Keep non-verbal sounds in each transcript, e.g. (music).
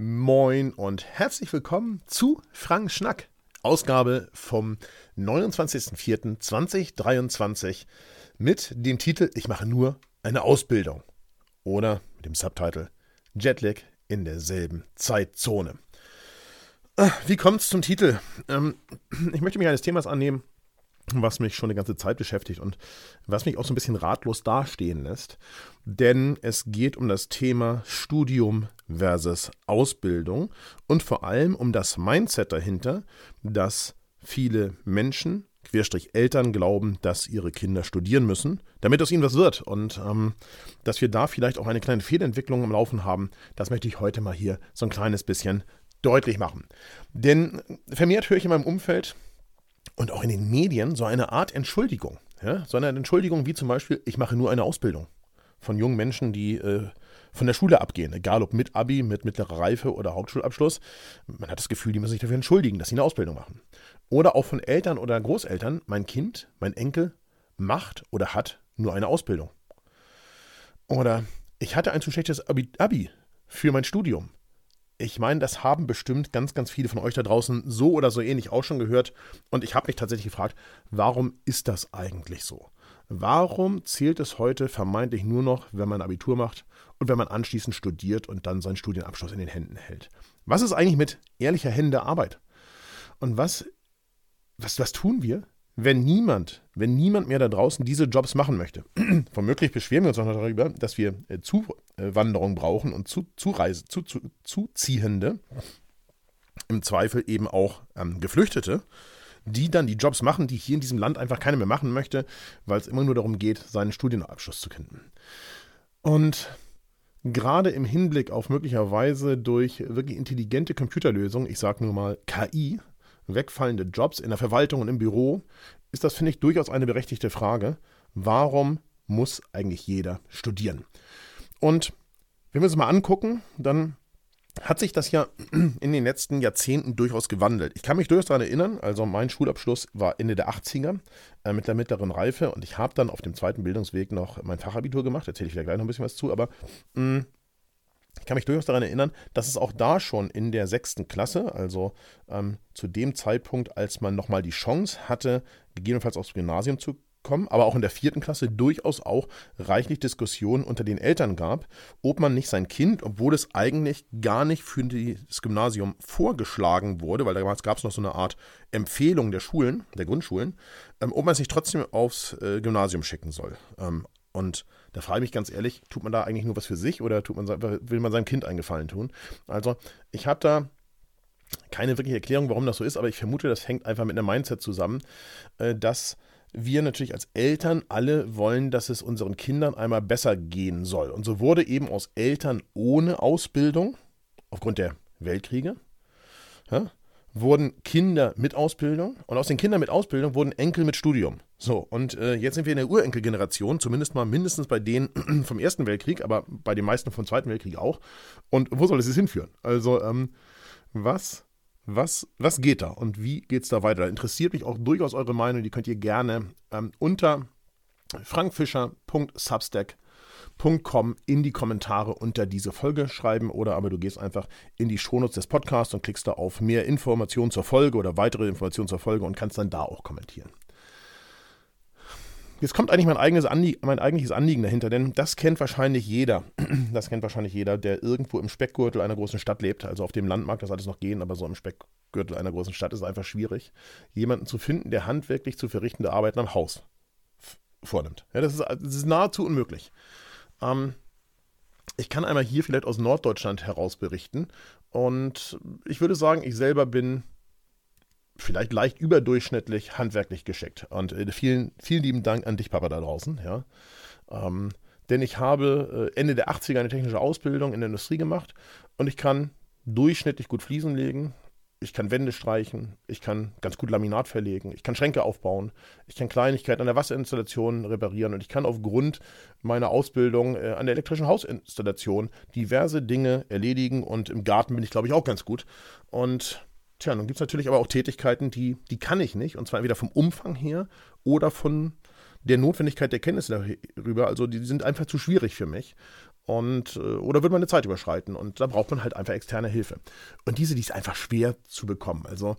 Moin und herzlich willkommen zu Frank Schnack, Ausgabe vom 29.04.2023 mit dem Titel Ich mache nur eine Ausbildung oder mit dem Subtitle Jetlag in derselben Zeitzone. Ah, wie kommt es zum Titel? Ähm, (clears throat) ich möchte mich eines Themas annehmen, was mich schon eine ganze Zeit beschäftigt und was mich auch so ein bisschen ratlos dastehen lässt. Denn es geht um das Thema Studium versus Ausbildung und vor allem um das Mindset dahinter, dass viele Menschen, Querstrich Eltern, glauben, dass ihre Kinder studieren müssen, damit aus ihnen was wird. Und ähm, dass wir da vielleicht auch eine kleine Fehlentwicklung im Laufen haben, das möchte ich heute mal hier so ein kleines bisschen deutlich machen. Denn vermehrt höre ich in meinem Umfeld, und auch in den Medien so eine Art Entschuldigung. Ja? So eine Entschuldigung wie zum Beispiel, ich mache nur eine Ausbildung von jungen Menschen, die äh, von der Schule abgehen, egal ob mit Abi, mit mittlerer Reife oder Hauptschulabschluss. Man hat das Gefühl, die müssen sich dafür entschuldigen, dass sie eine Ausbildung machen. Oder auch von Eltern oder Großeltern, mein Kind, mein Enkel macht oder hat nur eine Ausbildung. Oder ich hatte ein zu schlechtes Abi, Abi für mein Studium. Ich meine, das haben bestimmt ganz, ganz viele von euch da draußen so oder so ähnlich auch schon gehört. Und ich habe mich tatsächlich gefragt, warum ist das eigentlich so? Warum zählt es heute vermeintlich nur noch, wenn man Abitur macht und wenn man anschließend studiert und dann seinen Studienabschluss in den Händen hält? Was ist eigentlich mit ehrlicher Hände Arbeit? Und was, was, was tun wir, wenn niemand, wenn niemand mehr da draußen diese Jobs machen möchte, (clears throat) womöglich beschweren wir uns auch noch darüber, dass wir äh, Zuwanderung brauchen und zu, Zureise, zu, zu, Zuziehende, im Zweifel eben auch ähm, Geflüchtete, die dann die Jobs machen, die hier in diesem Land einfach keiner mehr machen möchte, weil es immer nur darum geht, seinen Studienabschluss zu finden. Und gerade im Hinblick auf möglicherweise durch wirklich intelligente Computerlösungen, ich sage nur mal KI, wegfallende Jobs in der Verwaltung und im Büro, ist das, finde ich, durchaus eine berechtigte Frage. Warum muss eigentlich jeder studieren? Und wenn wir uns mal angucken, dann hat sich das ja (clears throat) in den letzten Jahrzehnten durchaus gewandelt. Ich kann mich durchaus daran erinnern, also mein Schulabschluss war Ende der 80er äh, mit der mittleren Reife und ich habe dann auf dem zweiten Bildungsweg noch mein Fachabitur gemacht, erzähle ich vielleicht gleich noch ein bisschen was zu, aber mh, mm, ich kann mich durchaus daran erinnern, dass es auch da schon in der sechsten Klasse, also ähm, zu dem Zeitpunkt, als man nochmal die Chance hatte, gegebenenfalls aufs Gymnasium zu kommen, aber auch in der vierten Klasse durchaus auch reichlich Diskussionen unter den Eltern gab, ob man nicht sein Kind, obwohl es eigentlich gar nicht für das Gymnasium vorgeschlagen wurde, weil damals gab es noch so eine Art Empfehlung der Schulen, der Grundschulen, ähm, ob man es nicht trotzdem aufs äh, Gymnasium schicken soll. Ähm, und da frage ich mich ganz ehrlich, tut man da eigentlich nur was für sich oder tut man, will man seinem Kind einen Gefallen tun? Also, ich habe da keine wirkliche Erklärung, warum das so ist, aber ich vermute, das hängt einfach mit einem Mindset zusammen, äh, dass wir natürlich als Eltern alle wollen, dass es unseren Kindern einmal besser gehen soll. Und so wurde eben aus Eltern ohne Ausbildung, aufgrund der Weltkriege, ja, wurden Kinder mit Ausbildung und aus den Kindern mit Ausbildung wurden Enkel mit Studium. So, und äh, jetzt sind wir in der Urenkelgeneration, zumindest mal mindestens bei denen (clears throat) vom Ersten Weltkrieg, aber bei den meisten vom Zweiten Weltkrieg auch. Und wo soll es hinführen? Also, ähm, was, was, was geht da und wie geht es da weiter? Da interessiert mich auch durchaus eure Meinung, die könnt ihr gerne ähm, unter frankfischer.substack.com .com in die Kommentare unter diese Folge schreiben oder aber du gehst einfach in die Shownotes des Podcasts und klickst da auf mehr Informationen zur Folge oder weitere Informationen zur Folge und kannst dann da auch kommentieren. Jetzt kommt eigentlich mein, eigenes Anlie mein eigentliches Anliegen dahinter, denn das kennt wahrscheinlich jeder. (clears throat) Das kennt wahrscheinlich jeder, der irgendwo im Speckgürtel einer großen Stadt lebt. Also auf dem Land mag das alles noch gehen, aber so im Speckgürtel einer großen Stadt ist es einfach schwierig, jemanden zu finden, der handwerklich zu verrichtende Arbeiten am Haus vornimmt. Ja, das, ist, das ist nahezu unmöglich. Ähm, ich kann einmal hier vielleicht aus Norddeutschland heraus berichten. Und ich würde sagen, ich selber bin vielleicht leicht überdurchschnittlich handwerklich geschickt. Und äh, vielen, vielen lieben Dank an dich, Papa, da draußen. Ja. Ähm, denn ich habe äh, Ende der 80er eine technische Ausbildung in der Industrie gemacht und ich kann durchschnittlich gut Fliesen legen, ich kann Wände streichen, ich kann ganz gut Laminat verlegen, ich kann Schränke aufbauen, ich kann Kleinigkeiten an der Wasserinstallation reparieren und ich kann aufgrund meiner Ausbildung äh, an der elektrischen Hausinstallation diverse Dinge erledigen und im Garten bin ich, glaube ich, auch ganz gut. Und tja, nun gibt es natürlich aber auch Tätigkeiten, die, die kann ich nicht und zwar entweder vom Umfang her oder von der Notwendigkeit der Kenntnisse darüber. Also die sind einfach zu schwierig für mich. und äh, oder wird man eine Zeit überschreiten und da braucht man halt einfach externe Hilfe. Und diese, die ist einfach schwer zu bekommen. Also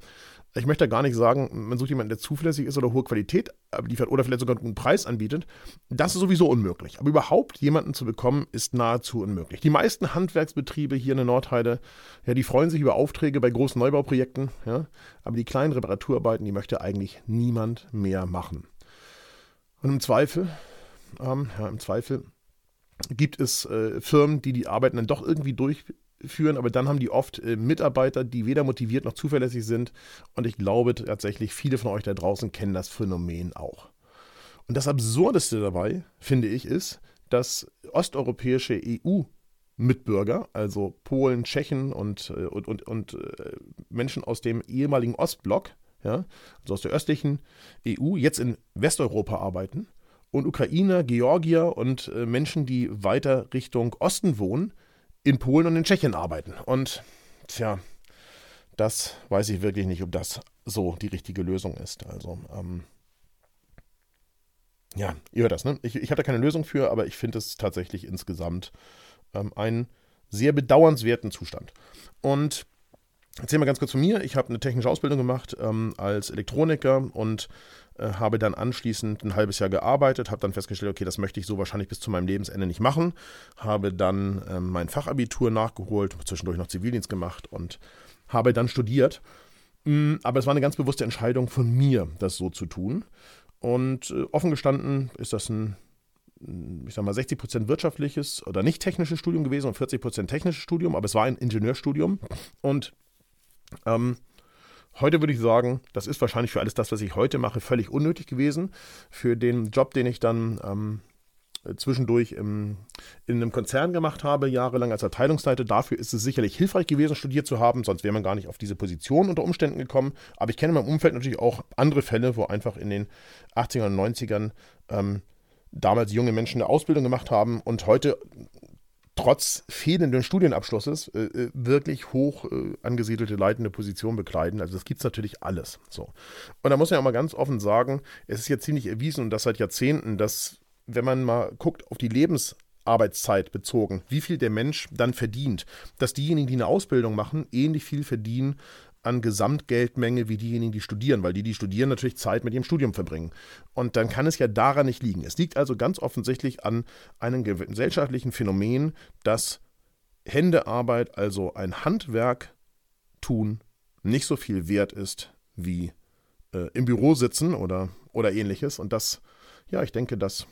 ich möchte gar nicht sagen, man sucht jemanden, der zuverlässig ist oder hohe Qualität liefert oder vielleicht sogar einen guten Preis anbietet. Das ist sowieso unmöglich. Aber überhaupt jemanden zu bekommen, ist nahezu unmöglich. Die meisten Handwerksbetriebe hier in der Nordheide, ja, die freuen sich über Aufträge bei großen Neubauprojekten, ja, aber die kleinen Reparaturarbeiten, die möchte eigentlich niemand mehr machen. Und im Zweifel, ähm, ja, im Zweifel gibt es äh, Firmen, die die Arbeiten dann doch irgendwie durchführen, aber dann haben die oft äh, Mitarbeiter, die weder motiviert noch zuverlässig sind. Und ich glaube tatsächlich, viele von euch da draußen kennen das Phänomen auch. Und das Absurdeste dabei, finde ich, ist, dass osteuropäische EU-Mitbürger, also Polen, Tschechen und, äh, und, und, und äh, Menschen aus dem ehemaligen Ostblock, ja, also aus der östlichen EU, jetzt in Westeuropa arbeiten und Ukrainer, Georgier und äh, Menschen, die weiter Richtung Osten wohnen, in Polen und in Tschechien arbeiten. Und tja, das weiß ich wirklich nicht, ob das so die richtige Lösung ist. Also, ähm, ja, ihr hört das, ne? Ich, ich habe da keine Lösung für, aber ich finde es tatsächlich insgesamt ähm, einen sehr bedauernswerten Zustand. Und Erzähl mal ganz kurz von mir. Ich habe eine technische Ausbildung gemacht ähm, als Elektroniker und habe dann anschließend ein halbes Jahr gearbeitet, habe dann festgestellt, okay, das möchte ich so wahrscheinlich bis zu meinem Lebensende nicht machen. Habe dann ähm, mein Fachabitur nachgeholt, zwischendurch noch Zivildienst gemacht und habe dann studiert. Mm, aber es war eine ganz bewusste Entscheidung von mir, das so zu tun. Und äh, offen gestanden ist das ein ich sag mal, 60 Prozent wirtschaftliches oder nicht technisches Studium gewesen und 40 Prozent technisches Studium, aber es war ein Ingenieurstudium. Und ähm, heute würde ich sagen, das ist wahrscheinlich für alles das, was ich heute mache, völlig unnötig gewesen. Für den Job, den ich dann ähm, zwischendurch im, in einem Konzern gemacht habe, jahrelang als Abteilungsleiter. Dafür ist es sicherlich hilfreich gewesen, studiert zu haben, sonst wäre man gar nicht auf diese Position unter Umständen gekommen. Aber ich kenne in meinem Umfeld natürlich auch andere Fälle, wo einfach in den 80ern und 90ern ähm, damals junge Menschen eine Ausbildung gemacht haben und heute trotz fehlenden Studienabschlusses äh, äh, wirklich hoch äh, angesiedelte leitende Position bekleiden. Also das gibt es natürlich alles. So. Und da muss man ja auch mal ganz offen sagen, es ist ja ziemlich erwiesen und das seit Jahrzehnten, dass wenn man mal guckt auf die Lebensarbeitszeit bezogen, wie viel der Mensch dann verdient, dass diejenigen, die eine Ausbildung machen, ähnlich viel verdienen an Gesamtgeldmenge wie diejenigen, die studieren, weil die, die studieren, natürlich Zeit mit ihrem Studium verbringen. Und dann kann es ja daran nicht liegen. Es liegt also ganz offensichtlich an einem gesellschaftlichen Phänomen, dass Händearbeit, also ein Handwerk tun, nicht so viel wert ist wie äh, im Büro sitzen oder, oder ähnliches. Und das, ja, ich denke, das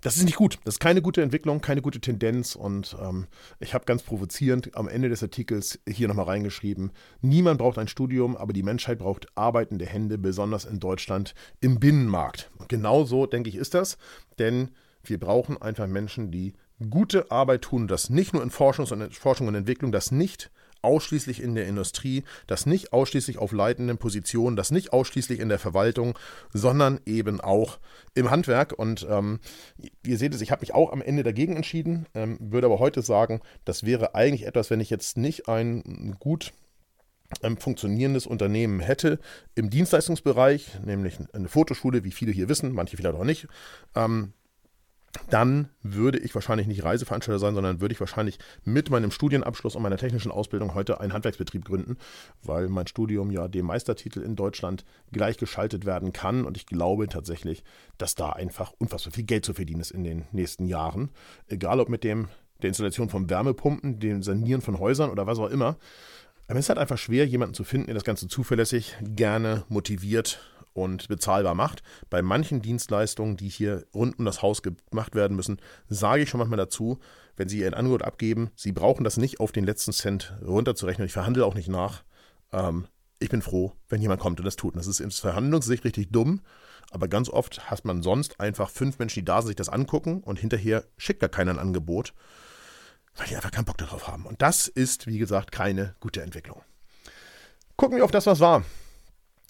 das ist nicht gut. Das ist keine gute Entwicklung, keine gute Tendenz. Und ähm, ich habe ganz provozierend am Ende des Artikels hier nochmal reingeschrieben, niemand braucht ein Studium, aber die Menschheit braucht arbeitende Hände, besonders in Deutschland im Binnenmarkt. Und genau so, denke ich, ist das. Denn wir brauchen einfach Menschen, die gute Arbeit tun, das nicht nur in Forschung, sondern Forschung und Entwicklung, das nicht ausschließlich in der Industrie, das nicht ausschließlich auf leitenden Positionen, das nicht ausschließlich in der Verwaltung, sondern eben auch im Handwerk. Und ähm, ihr seht es, ich habe mich auch am Ende dagegen entschieden, ähm, würde aber heute sagen, das wäre eigentlich etwas, wenn ich jetzt nicht ein gut ähm, funktionierendes Unternehmen hätte im Dienstleistungsbereich, nämlich eine Fotoschule, wie viele hier wissen, manche vielleicht auch nicht, ähm, dann würde ich wahrscheinlich nicht Reiseveranstalter sein, sondern würde ich wahrscheinlich mit meinem Studienabschluss und meiner technischen Ausbildung heute einen Handwerksbetrieb gründen, weil mein Studium ja dem Meistertitel in Deutschland gleichgeschaltet werden kann. Und ich glaube tatsächlich, dass da einfach unfassbar viel Geld zu verdienen ist in den nächsten Jahren. Egal ob mit dem, der Installation von Wärmepumpen, dem Sanieren von Häusern oder was auch immer. Aber es ist halt einfach schwer, jemanden zu finden, der das Ganze zuverlässig, gerne, motiviert und bezahlbar macht. Bei manchen Dienstleistungen, die hier rund um das Haus gemacht werden müssen, sage ich schon manchmal dazu, wenn Sie Ihr Angebot abgeben, Sie brauchen das nicht auf den letzten Cent runterzurechnen. Ich verhandle auch nicht nach. Ähm, ich bin froh, wenn jemand kommt und das tut. Und das ist in Verhandlungssicht richtig dumm, aber ganz oft hat man sonst einfach fünf Menschen, die da sind, sich das angucken und hinterher schickt gar keiner ein Angebot, weil die einfach keinen Bock darauf haben. Und das ist, wie gesagt, keine gute Entwicklung. Gucken wir auf das, was war.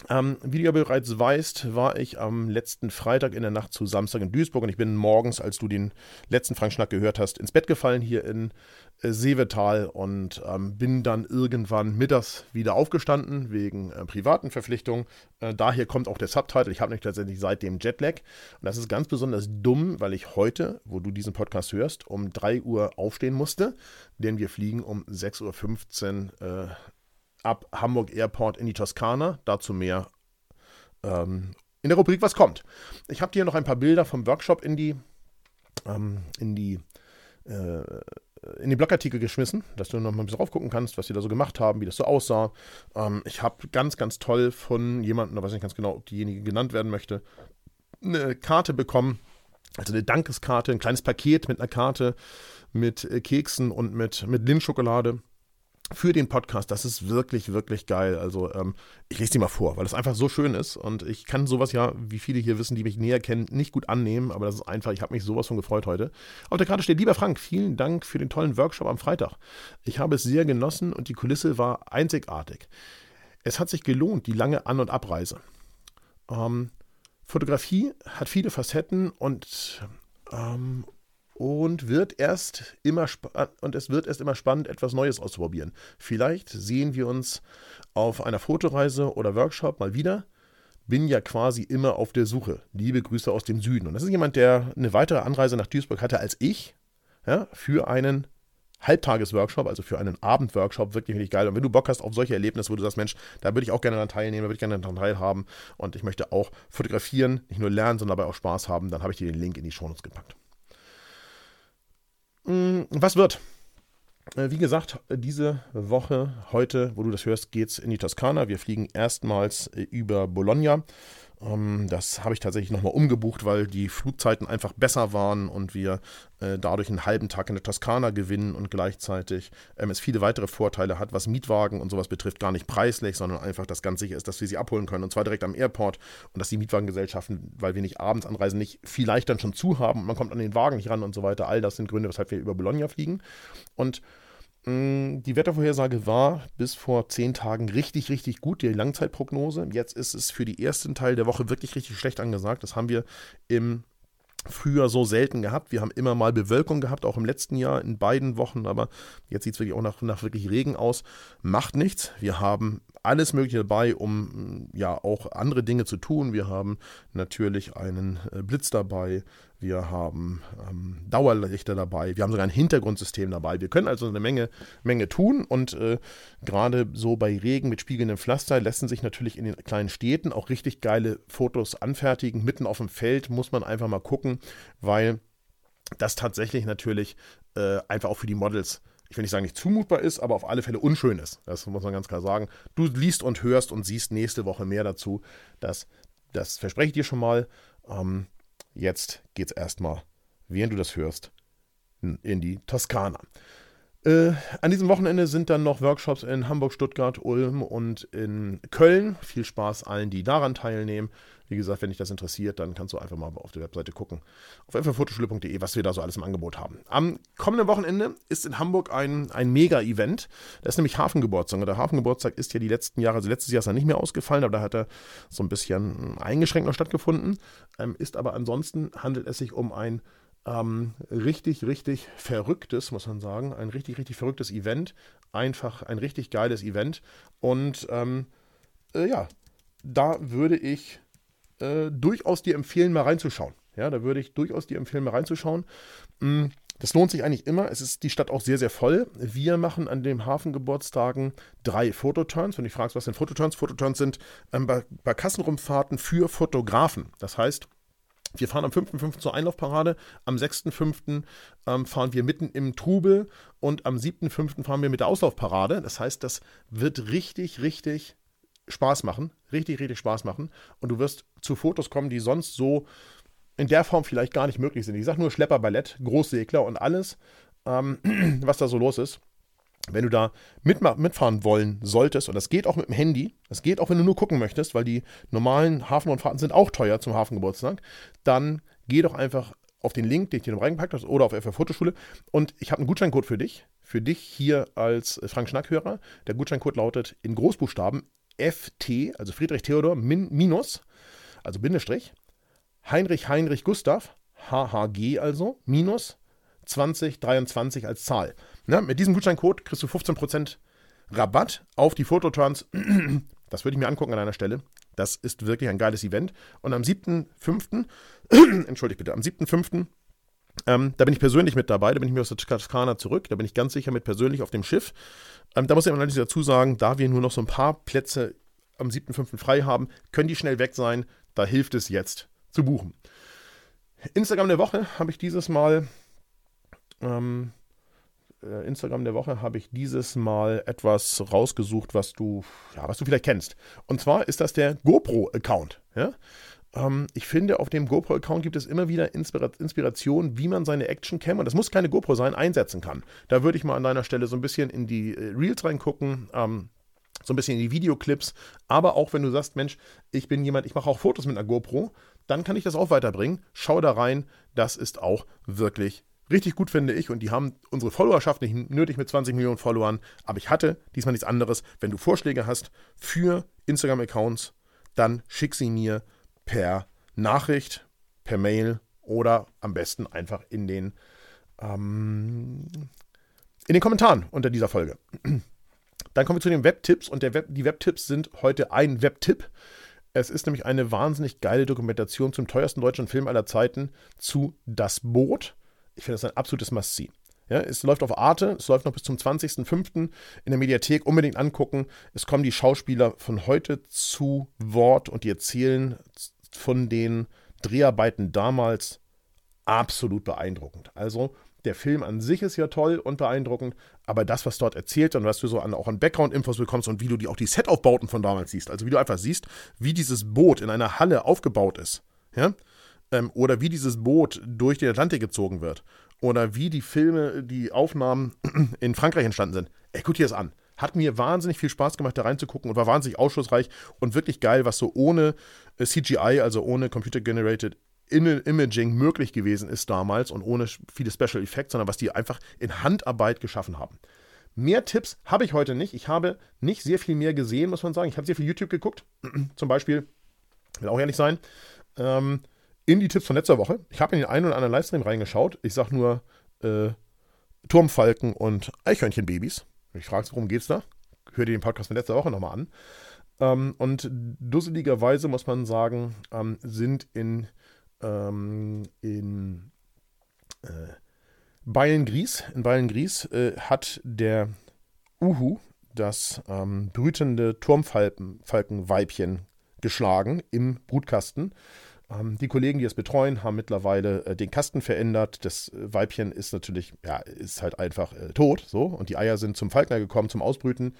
Ähm, wie du ja bereits weißt, war ich am letzten Freitag in der Nacht zu Samstag in Duisburg und ich bin morgens, als du den letzten Frank Schnack gehört hast, ins Bett gefallen hier in äh, Seevetal und ähm, bin dann irgendwann mittags wieder aufgestanden wegen äh, privaten Verpflichtungen. Äh, daher kommt auch der Subtitle. Ich habe nämlich tatsächlich seitdem Jetlag und das ist ganz besonders dumm, weil ich heute, wo du diesen Podcast hörst, um 3 Uhr aufstehen musste, denn wir fliegen um 6.15 Uhr äh, ab Hamburg Airport in die Toskana. Dazu mehr ähm, in der Rubrik Was kommt. Ich habe dir noch ein paar Bilder vom Workshop in die, ähm, in die, äh, in die Blogartikel geschmissen, dass du noch mal ein bisschen drauf gucken kannst, was die da so gemacht haben, wie das so aussah. Ähm, ich habe ganz, ganz toll von jemandem, da weiß ich nicht ganz genau, ob diejenige genannt werden möchte, eine Karte bekommen. Also eine Dankeskarte, ein kleines Paket mit einer Karte, mit äh, Keksen und mit, mit Lindschokolade für den Podcast. Das ist wirklich, wirklich geil. Also ähm, ich lese die mal vor, weil es einfach so schön ist. Und ich kann sowas ja, wie viele hier wissen, die mich näher kennen, nicht gut annehmen. Aber das ist einfach, ich habe mich sowas von gefreut heute. Auf der Karte steht, lieber Frank, vielen Dank für den tollen Workshop am Freitag. Ich habe es sehr genossen und die Kulisse war einzigartig. Es hat sich gelohnt, die lange An- und Abreise. Ähm, Fotografie hat viele Facetten und ähm, und wird erst immer und es wird erst immer spannend, etwas Neues auszuprobieren. Vielleicht sehen wir uns auf einer Fotoreise oder Workshop mal wieder. Bin ja quasi immer auf der Suche. Liebe Grüße aus dem Süden. Und das ist jemand, der eine weitere Anreise nach Duisburg hatte als ich, ja, für einen Halbtagesworkshop, also für einen Abendworkshop, wirklich, wirklich geil. Und wenn du Bock hast auf solche Erlebnisse, wo du sagst, Mensch, da würde ich auch gerne daran teilnehmen, da würde ich gerne daran teilhaben und ich möchte auch fotografieren, nicht nur lernen, sondern dabei auch Spaß haben, dann habe ich dir den Link in die Shownotes gepackt. Mm, was wird? Äh, wie gesagt, diese Woche, heute, wo du das hörst, geht es in die Toskana. Wir fliegen erstmals äh, über Bologna. Ähm, das habe ich tatsächlich nochmal umgebucht, weil die Flugzeiten einfach besser waren und wir äh, dadurch einen halben Tag in der Toskana gewinnen und gleichzeitig ähm, es viele weitere Vorteile hat, was Mietwagen und sowas betrifft, gar nicht preislich, sondern einfach, dass ganz sicher ist, dass wir sie abholen können und zwar direkt am Airport und dass die Mietwagengesellschaften, weil wir nicht abends anreisen, nicht vielleicht dann schon zu haben und man kommt an den Wagen nicht ran und so weiter. All das sind Gründe, weshalb wir über Bologna fliegen. Und die Wettervorhersage war bis vor zehn Tagen richtig, richtig gut, die Langzeitprognose. Jetzt ist es für die ersten Teil der Woche wirklich richtig schlecht angesagt. Das haben wir im Frühjahr so selten gehabt. Wir haben immer mal Bewölkung gehabt, auch im letzten Jahr in beiden Wochen, aber jetzt sieht es wirklich auch nach, nach wirklich Regen aus. Macht nichts. Wir haben alles Mögliche dabei, um ja auch andere Dinge zu tun. Wir haben natürlich einen äh, Blitz dabei, wir haben ähm, Dauerlichter dabei, wir haben sogar ein Hintergrundsystem dabei. Wir können also eine Menge, Menge tun und äh, gerade so bei Regen mit spiegelndem Pflaster lassen sich natürlich in den kleinen Städten auch richtig geile Fotos anfertigen. Mitten auf dem Feld muss man einfach mal gucken, weil das tatsächlich natürlich äh, einfach auch für die Models ich will nicht sagen, nicht zumutbar ist, aber auf alle Fälle unschön ist. Das muss man ganz klar sagen. Du liest und hörst und siehst nächste Woche mehr dazu. Das, das verspreche ich dir schon mal. Ähm, Jetzt geht's erstmal, während du das hörst, in die Toskana. Äh, an diesem Wochenende sind dann noch Workshops in Hamburg, Stuttgart, Ulm und in Köln. Viel Spaß allen, die daran teilnehmen. Wie gesagt, wenn dich das interessiert, dann kannst du einfach mal auf der Webseite gucken, auf ffotoschule.de, was wir da so alles im Angebot haben. Am kommenden Wochenende ist in Hamburg ein, ein Mega-Event. Das ist nämlich Hafengeburtstag. Der Hafengeburtstag ist ja die letzten Jahre, also letztes Jahr ist er nicht mehr ausgefallen, aber da hat er so ein bisschen eingeschränkt noch stattgefunden. Ähm, ist aber ansonsten handelt es sich um ein ähm, richtig, richtig verrücktes, muss man sagen. Ein richtig, richtig verrücktes Event. Einfach ein richtig geiles Event. Und ähm, äh, ja, da würde ich äh, durchaus dir empfehlen, mal reinzuschauen. Ja, da würde ich durchaus dir empfehlen, mal reinzuschauen. Mm, das lohnt sich eigentlich immer. Es ist die Stadt auch sehr, sehr voll. Wir machen an den Hafengeburtstagen drei Fototurns. Wenn du fragst, was sind Fototurns? Fototurns sind ähm, bei, bei Kassenrumfahrten für Fotografen. Das heißt, wir fahren am 5.5. zur Einlaufparade, am 6.5. Ähm, fahren wir mitten im Trubel und am 7.5. fahren wir mit der Auslaufparade. Das heißt, das wird richtig, richtig Spaß machen, richtig, richtig Spaß machen. Und du wirst zu Fotos kommen, die sonst so in der Form vielleicht gar nicht möglich sind. Ich sage nur Schlepperballett, Großsegler und alles, ähm, (clears throat) was da so los ist. Wenn du da mitfahren wollen solltest, und das geht auch mit dem Handy, das geht auch, wenn du nur gucken möchtest, weil die normalen Hafenrundfahrten sind auch teuer zum Hafengeburtstag, dann geh doch einfach auf den Link, den ich dir noch reingepackt habe, oder auf FF Fotoschule. Und ich habe einen Gutscheincode für dich, für dich hier als Frank Schnack-Hörer. Der Gutscheincode lautet in Großbuchstaben FT, also Friedrich Theodor, min, minus, also Bindestrich, Heinrich Heinrich Gustav, HHG also, minus 2023 als Zahl. Ja, mit diesem Gutscheincode kriegst du 15% Rabatt auf die Fototrans. (clears throat) Das würde ich mir angucken an einer Stelle. Das ist wirklich ein geiles Event. Und am 7.5., (clears throat) entschuldigt bitte, am 7.5., ähm, da bin ich persönlich mit dabei, da bin ich mir aus der Toskana zurück, da bin ich ganz sicher mit persönlich auf dem Schiff. Ähm, da muss ich allerdings dazu sagen, da wir nur noch so ein paar Plätze am 7.5. frei haben, können die schnell weg sein. Da hilft es jetzt zu buchen. Instagram der Woche habe ich dieses Mal ähm, äh, Instagram der Woche habe ich dieses Mal etwas rausgesucht, was du, ja, was du vielleicht kennst. Und zwar ist das der GoPro-Account. Ja? Ähm, ich finde, auf dem GoPro-Account gibt es immer wieder Inspira Inspiration, wie man seine Actioncam, und das muss keine GoPro sein, einsetzen kann. Da würde ich mal an deiner Stelle so ein bisschen in die äh, Reels reingucken. Ähm, so ein bisschen in die Videoclips, aber auch wenn du sagst, Mensch, ich bin jemand, ich mache auch Fotos mit einer GoPro, dann kann ich das auch weiterbringen. Schau da rein, das ist auch wirklich Richtig gut finde ich und die haben unsere Followerschaft nicht nötig mit 20 Millionen Followern, aber ich hatte diesmal nichts anderes. Wenn du Vorschläge hast für Instagram-Accounts, dann schick sie mir per Nachricht, per Mail oder am besten einfach in den, ähm, in den Kommentaren unter dieser Folge. Dann kommen wir zu den Webtipps und Web, die Webtipps sind heute ein Webtipp. Es ist nämlich eine wahnsinnig geile Dokumentation zum teuersten deutschen Film aller Zeiten zu Das Boot ich finde das ein absolutes Must-See. Ja, es läuft auf Arte, es läuft noch bis zum 20.05. in der Mediathek. Unbedingt angucken. Es kommen die Schauspieler von heute zu Wort und die erzählen von den Dreharbeiten damals absolut beeindruckend. Also der Film an sich ist ja toll und beeindruckend, aber das, was dort erzählt und was du so an, auch an Background-Infos bekommst und wie du die, auch die Setaufbauten von damals siehst, also wie du einfach siehst, wie dieses Boot in einer Halle aufgebaut ist, ja, ähm, oder wie dieses Boot durch den Atlantik gezogen wird. Oder wie die Filme, die Aufnahmen (clears throat) in Frankreich entstanden sind. Ey, guck dir das an. Hat mir wahnsinnig viel Spaß gemacht, da reinzugucken und war wahnsinnig aufschlussreich und wirklich geil, was so ohne äh, CGI, also ohne Computer-Generated Imaging möglich gewesen ist damals und ohne viele Special Effects, sondern was die einfach in Handarbeit geschaffen haben. Mehr Tipps habe ich heute nicht. Ich habe nicht sehr viel mehr gesehen, muss man sagen. Ich habe sehr viel YouTube geguckt. (clears throat) Zum Beispiel, will auch ehrlich sein, ähm, in die Tipps von letzter Woche. Ich habe in den einen oder anderen Livestream reingeschaut. Ich sage nur äh, Turmfalken und Eichhörnchenbabys. Ich frage, worum geht's da? Hör dir den Podcast von letzter Woche nochmal an. Ähm, und dusseligerweise muss man sagen, ähm, sind in, ähm, in äh, Beilengries, in Beilengries äh, hat der Uhu das ähm, brütende Turmfalkenweibchen geschlagen im Brutkasten. Ähm, die Kollegen, die es betreuen, haben mittlerweile äh, den Kasten verändert. Das äh, Weibchen ist natürlich, ja, ist halt einfach äh, tot, so. Und die Eier sind zum Falkner gekommen, zum Ausbrüten.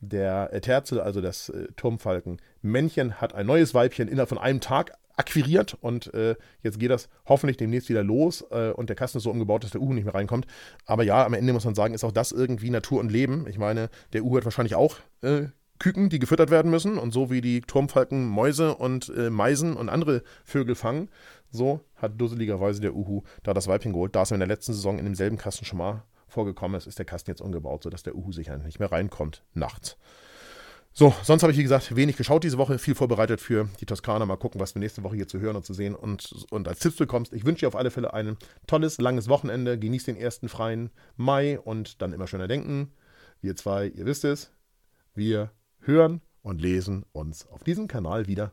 Der äh, Terzel, also das äh, Turmfalken-Männchen, hat ein neues Weibchen innerhalb von einem Tag akquiriert und äh, jetzt geht das hoffentlich demnächst wieder los äh, und der Kasten ist so umgebaut, dass der Uhu nicht mehr reinkommt. Aber ja, am Ende muss man sagen, ist auch das irgendwie Natur und Leben. Ich meine, der Uhu hat wahrscheinlich auch äh, Küken, die gefüttert werden müssen. Und so wie die Turmfalken Mäuse und äh, Meisen und andere Vögel fangen, so hat dusseligerweise der Uhu da das Weibchen geholt. Da es in der letzten Saison in demselben Kasten schon mal vorgekommen ist, ist der Kasten jetzt umgebaut, sodass der Uhu sicher nicht mehr reinkommt nachts. So, sonst habe ich, wie gesagt, wenig geschaut diese Woche, viel vorbereitet für die Toskana. Mal gucken, was wir nächste Woche hier zu hören und zu sehen und, und als Tipps bekommst. Ich wünsche dir auf alle Fälle ein tolles, langes Wochenende. Genieß den ersten freien Mai und dann immer schöner denken. Wir zwei, ihr wisst es, wir hören und lesen uns auf diesem Kanal wieder.